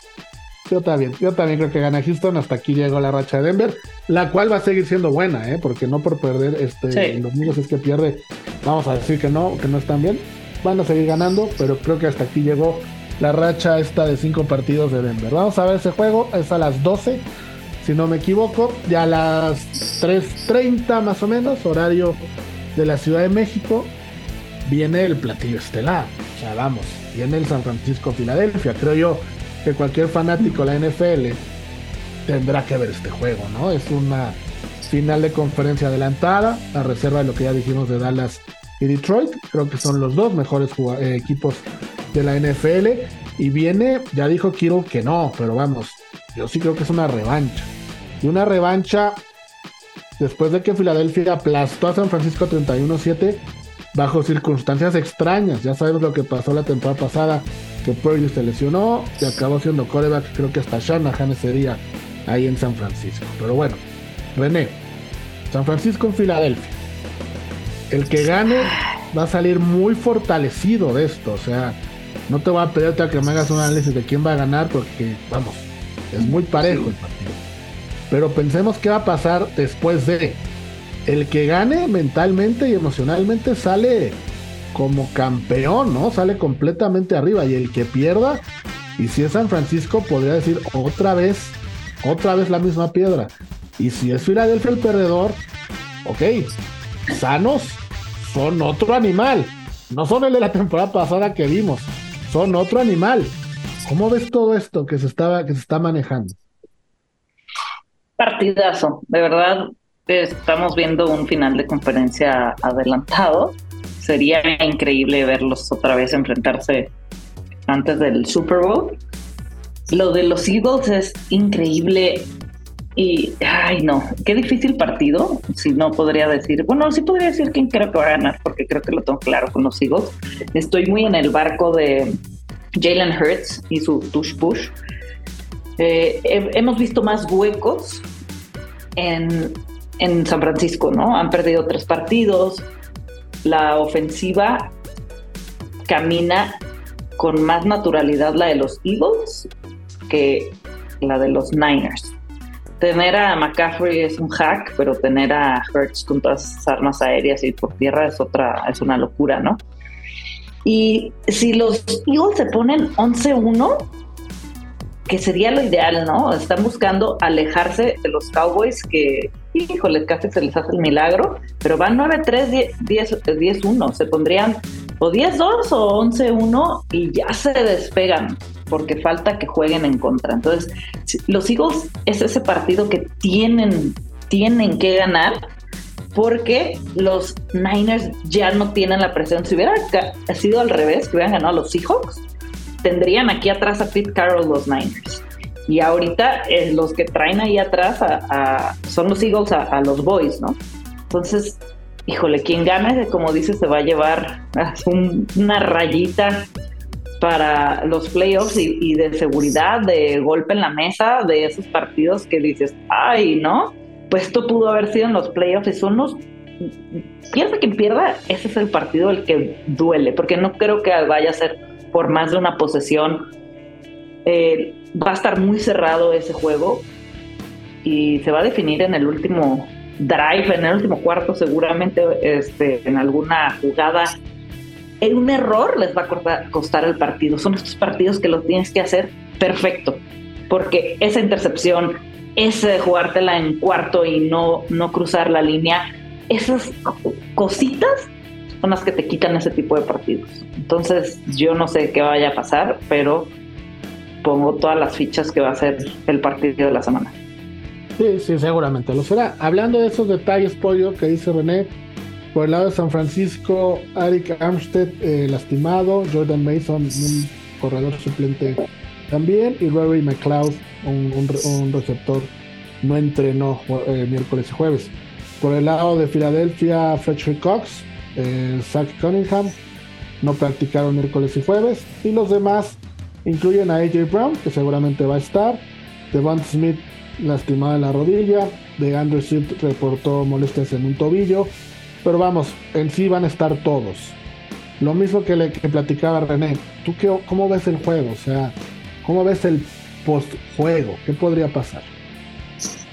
Yo también, yo también creo que gana Houston. Hasta aquí llegó la racha de Denver, la cual va a seguir siendo buena, ¿eh? porque no por perder este, los números es que pierde vamos a decir que no, que no están bien. Van a seguir ganando, pero creo que hasta aquí llegó la racha esta de cinco partidos de Denver. Vamos a ver ese juego, es a las 12, si no me equivoco, ya a las 3.30 más o menos, horario de la Ciudad de México, viene el platillo estelar. O sea, vamos, viene el San Francisco Filadelfia. Creo yo que cualquier fanático de la NFL tendrá que ver este juego, ¿no? Es una final de conferencia adelantada, a reserva de lo que ya dijimos de Dallas y Detroit. Creo que son los dos mejores eh, equipos de la NFL. Y viene, ya dijo Kiro que no, pero vamos, yo sí creo que es una revancha. Y una revancha después de que Filadelfia aplastó a San Francisco 31-7 bajo circunstancias extrañas. Ya sabemos lo que pasó la temporada pasada, que Purdy se lesionó y acabó siendo coreback, creo que hasta Shanahan ese día ahí en San Francisco. Pero bueno, René, San Francisco en Filadelfia. El que gane va a salir muy fortalecido de esto. O sea, no te voy a pedirte a que me hagas un análisis de quién va a ganar porque, vamos, es muy parejo el partido. Pero pensemos qué va a pasar después de. El que gane mentalmente y emocionalmente sale como campeón, ¿no? Sale completamente arriba. Y el que pierda, y si es San Francisco, podría decir otra vez, otra vez la misma piedra. Y si es Filadelfia el perdedor, ok, sanos son otro animal. No son el de la temporada pasada que vimos, son otro animal. ¿Cómo ves todo esto que se, estaba, que se está manejando? Partidazo, de verdad estamos viendo un final de conferencia adelantado. Sería increíble verlos otra vez enfrentarse antes del Super Bowl. Lo de los Eagles es increíble y, ay, no, qué difícil partido. Si no podría decir, bueno, sí podría decir quién creo que va a ganar, porque creo que lo tengo claro con los Eagles. Estoy muy en el barco de Jalen Hurts y su tush push. Eh, hemos visto más huecos en, en San Francisco, ¿no? Han perdido tres partidos. La ofensiva camina con más naturalidad la de los Eagles que la de los Niners. tener a McCaffrey es un hack, pero tener a Hertz con todas esas armas aéreas y por tierra es otra, es una locura, ¿no? Y si los Eagles se ponen 11-1, que sería lo ideal, ¿no? Están buscando alejarse de los Cowboys que, híjole, casi se les hace el milagro, pero van 9-3, 10-1, se pondrían o 10-2 o 11-1 y ya se despegan porque falta que jueguen en contra. Entonces, los Eagles es ese partido que tienen, tienen que ganar porque los Niners ya no tienen la presión. Si hubiera sido al revés, que hubieran ganado los Seahawks, tendrían aquí atrás a Pete Carroll los Niners. Y ahorita eh, los que traen ahí atrás son los Eagles a, los Boys, ¿no? Entonces, híjole, quien gane, como dice, se va a llevar una rayita para los playoffs y, de seguridad, de golpe en la mesa, de esos partidos que dices, ay, ¿no? Pues esto pudo haber sido en los playoffs y son los... Piensa quien pierda, ese es el partido el que duele, porque no creo que vaya a ser por más de una posesión. Eh, va a estar muy cerrado ese juego y se va a definir en el último drive, en el último cuarto, seguramente este, en alguna jugada. En un error les va a costar el partido. Son estos partidos que lo tienes que hacer perfecto, porque esa intercepción, ese jugártela en cuarto y no, no cruzar la línea, esas cositas son las que te quitan ese tipo de partidos. Entonces, yo no sé qué vaya a pasar, pero pongo todas las fichas que va a ser el partido de la semana. Sí, sí, seguramente lo será. Hablando de esos detalles, Pollo, que dice René, por el lado de San Francisco, Eric Armstead eh, lastimado, Jordan Mason, un corredor suplente también, y Rory McLeod, un, receptor, no entrenó eh, miércoles y jueves. Por el lado de Filadelfia, Fletcher Cox, eh, Zach Cunningham, no practicaron miércoles y jueves, y los demás Incluyen a AJ Brown, que seguramente va a estar, Devon Smith lastimado en la rodilla, de Andrew Swift reportó molestias en un tobillo, pero vamos, en sí van a estar todos. Lo mismo que le que platicaba René, ¿tú qué, cómo ves el juego? O sea, ¿cómo ves el post-juego? ¿Qué podría pasar?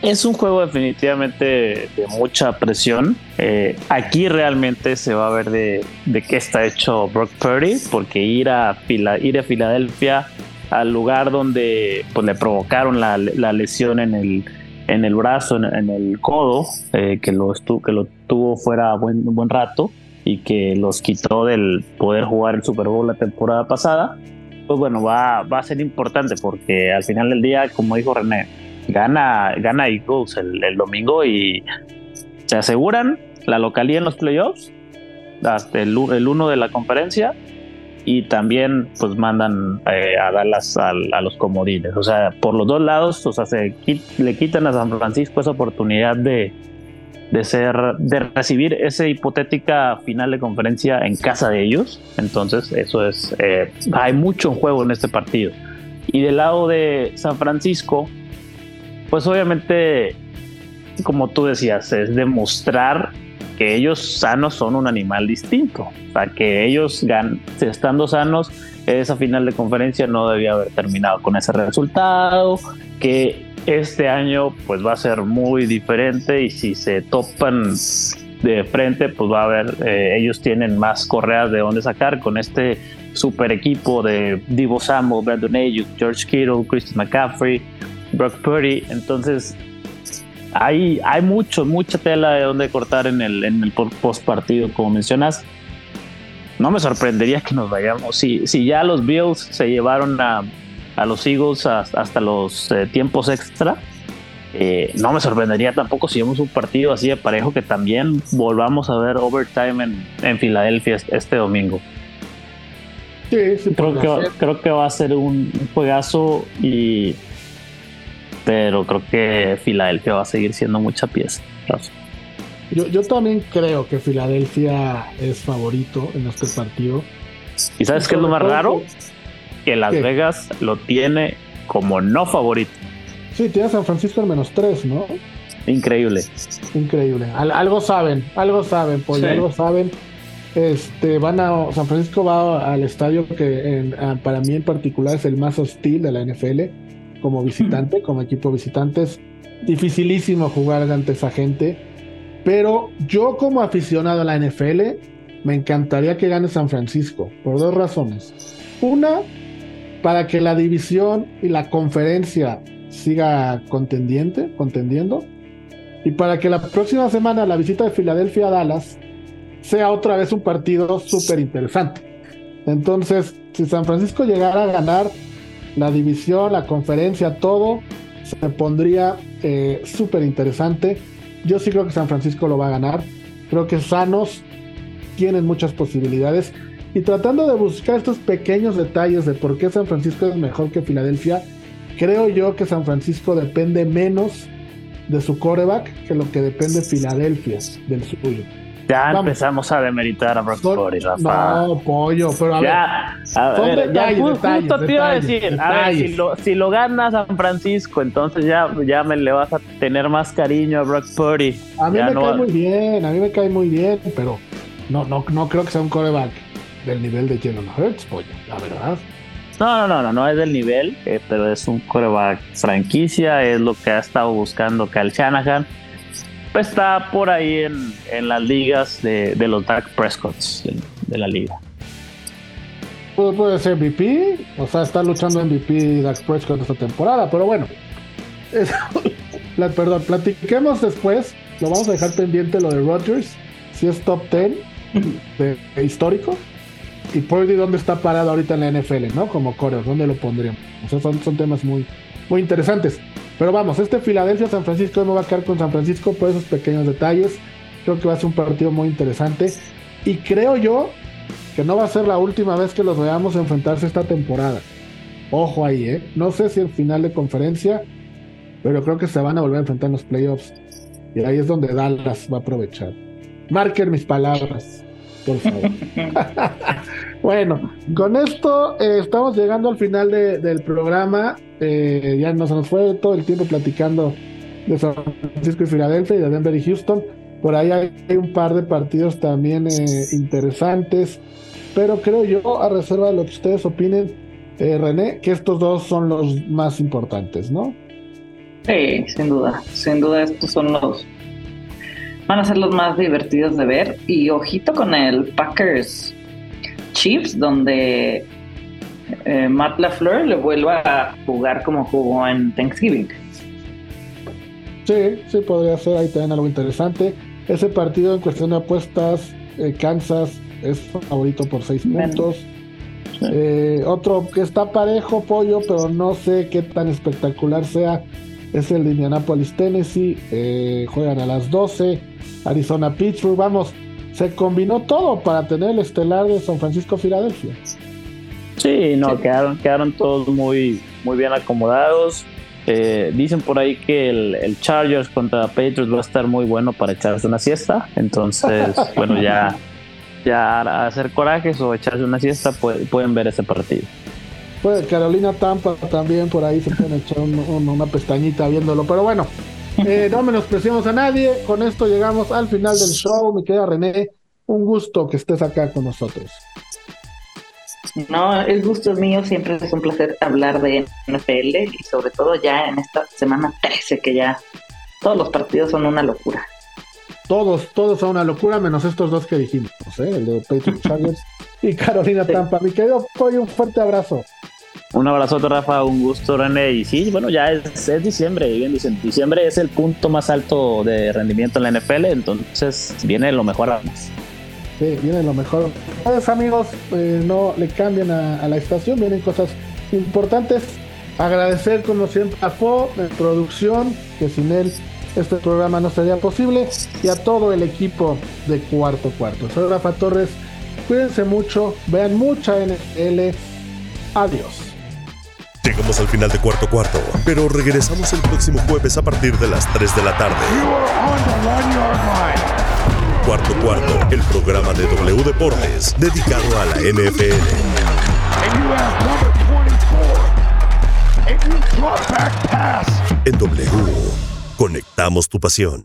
Es un juego definitivamente de mucha presión. Eh, aquí realmente se va a ver de, qué está hecho Brock Purdy, porque ir a, ir a Filadelfia, al lugar donde pues, le provocaron la, lesión en el, en el brazo, en, el codo, eh, que, lo que lo tuvo fuera buen, un buen rato y que los quitó del poder jugar el Super Bowl la temporada pasada, pues bueno, va, va a ser importante porque al final del día, como dijo René, gana, gana Eagles el, el domingo y se aseguran la localía en los playoffs, hasta el, el uno de la conferencia, y también pues mandan eh, a Dallas a, a, los comodines. O sea, por los dos lados, o sea, se, le quitan a San Francisco esa oportunidad de, de ser, de recibir esa hipotética final de conferencia en casa de ellos. Entonces, eso es, eh, hay mucho juego en este partido. Y del lado de San Francisco, pues obviamente, como tú decías, es demostrar que ellos sanos son un animal distinto. O sea, que ellos, estando sanos, esa final de conferencia no debía haber terminado con ese resultado, que este año pues va a ser muy diferente y si se topan de frente, pues va a haber, eh, ellos tienen más correas de dónde sacar con este super equipo de Divo Samuel, Brandon Ayuk, George Kittle, Christian McCaffrey, Brock Purdy. Entonces, hay, hay mucho, mucha tela de donde cortar en el, en el post partido, como mencionas. No me sorprendería que nos vayamos. Si, si ya los Bills se llevaron a, a los Eagles hasta los eh, tiempos extra, eh, no me sorprendería tampoco si vemos un partido así de parejo que también volvamos a ver overtime en, en Filadelfia este domingo. Sí, sí, creo, que, creo que va a ser un juegazo y pero creo que Filadelfia va a seguir siendo mucha pieza. Yo, también creo que Filadelfia es favorito en este partido. ¿Y sabes qué es lo más raro? Que Las Vegas lo tiene como no favorito. Sí, tiene a San Francisco en menos tres, ¿no? Increíble. Increíble. algo saben, algo saben, pues algo saben. Este, van a San Francisco va al estadio que para mí en particular es el más hostil de la NFL como visitante, como equipo visitante. Es dificilísimo jugar ante esa gente. Pero yo como aficionado a la NFL, me encantaría que gane San Francisco, por dos razones. Una, para que la división y la conferencia siga contendiente, contendiendo. Y para que la próxima semana la visita de Filadelfia a Dallas sea otra vez un partido súper interesante. Entonces, si San Francisco llegara a ganar la división, la conferencia, todo, se pondría eh, súper interesante. Yo sí creo que San Francisco lo va a ganar. Creo que sanos tienen muchas posibilidades. Y tratando de buscar estos pequeños detalles de por qué San Francisco es mejor que Filadelfia, creo yo que San Francisco depende menos de su coreback que lo que depende Filadelfia del suyo. Ya empezamos a demeritar a Brock Purdy, Rafa. No, pollo, pero a ya, ver. A ver, ya justo te iba a decir, a ver, si lo, si lo gana San Francisco, entonces ya, ya me le vas a tener más cariño a Brock Purdy. A mí me cae muy bien, a mí me cae muy bien, pero no, no, no creo que sea un coreback del nivel de Jalen Hurts, pollo, la verdad. No, no, no, no, no es del nivel, eh, pero es un coreback franquicia, es lo que ha estado buscando Cal Shanahan pues está por ahí en, en las ligas de, de, los Dark Prescotts de, de, la liga. Puede, puede ser MVP, o sea, está luchando MVP Dark Prescott esta temporada, pero bueno. Es, la, perdón, platiquemos después. Lo vamos a dejar pendiente lo de Rodgers, si es top 10 de, histórico. Y Purdy, ¿dónde está parado ahorita en la NFL, no? Como coreo, ¿dónde lo pondríamos? O sea, son, son temas muy, muy interesantes. Pero vamos, este Filadelfia-San Francisco no va a quedar con San Francisco por esos pequeños detalles. Creo que va a ser un partido muy interesante. Y creo yo que no va a ser la última vez que los veamos enfrentarse esta temporada. Ojo ahí, ¿eh? No sé si el final de conferencia, pero creo que se van a volver a enfrentar en los playoffs. Y ahí es donde Dallas va a aprovechar. Marquen mis palabras, por favor. bueno, con esto eh, estamos llegando al final de, del programa. Eh, ya no se nos fue todo el tiempo platicando de San Francisco y Filadelfia y de Denver y Houston. Por ahí hay un par de partidos también eh, interesantes. Pero creo yo, a reserva de lo que ustedes opinen, eh, René, que estos dos son los más importantes, ¿no? Sí, sin duda. Sin duda estos son los... Van a ser los más divertidos de ver. Y ojito con el Packers Chiefs, donde eh, Matt LaFleur le vuelva a jugar como jugó en Thanksgiving. Sí, sí, podría ser ahí también algo interesante. Ese partido en cuestión de apuestas, eh, Kansas es favorito por seis puntos. Eh, otro que está parejo, pollo, pero no sé qué tan espectacular sea, es el de Indianapolis, Tennessee. Eh, juegan a las 12. Arizona, Pittsburgh. Vamos, se combinó todo para tener el estelar de San Francisco, Filadelfia. Sí, no, sí. Quedaron, quedaron todos muy, muy bien acomodados. Eh, dicen por ahí que el, el, Chargers contra Patriots va a estar muy bueno para echarse una siesta. Entonces, bueno, ya, ya hacer corajes o echarse una siesta puede, pueden ver ese partido. Pues Carolina Tampa también por ahí se pueden echar un, un, una pestañita viéndolo. Pero bueno, eh, no menospreciamos a nadie. Con esto llegamos al final del show. Mi querida René, un gusto que estés acá con nosotros. No, el gusto es mío, siempre es un placer hablar de NFL y sobre todo ya en esta semana 13 que ya todos los partidos son una locura. Todos, todos son una locura, menos estos dos que dijimos, ¿eh? el de Patriots Chargers y Carolina sí. Tampa. Mi querido Pollo, un fuerte abrazo. Un abrazo, Rafa, un gusto, René. Y sí, bueno, ya es, es diciembre, bien dicen, diciembre es el punto más alto de rendimiento en la NFL, entonces viene lo mejor a más. Sí, viene lo mejor. Ustedes, amigos, eh, no le cambian a, a, la estación, vienen cosas importantes. Agradecer, como siempre, a Fo de producción, que sin él este programa no sería posible, y a todo el equipo de Cuarto Cuarto. Soy Rafa Torres. Cuídense mucho, vean mucha NFL. Adiós. Llegamos al final de cuarto cuarto, pero regresamos el próximo jueves a partir de las 3 de la tarde. Cuarto Cuarto, el programa de W Deportes dedicado a la NFL. En W, conectamos tu pasión.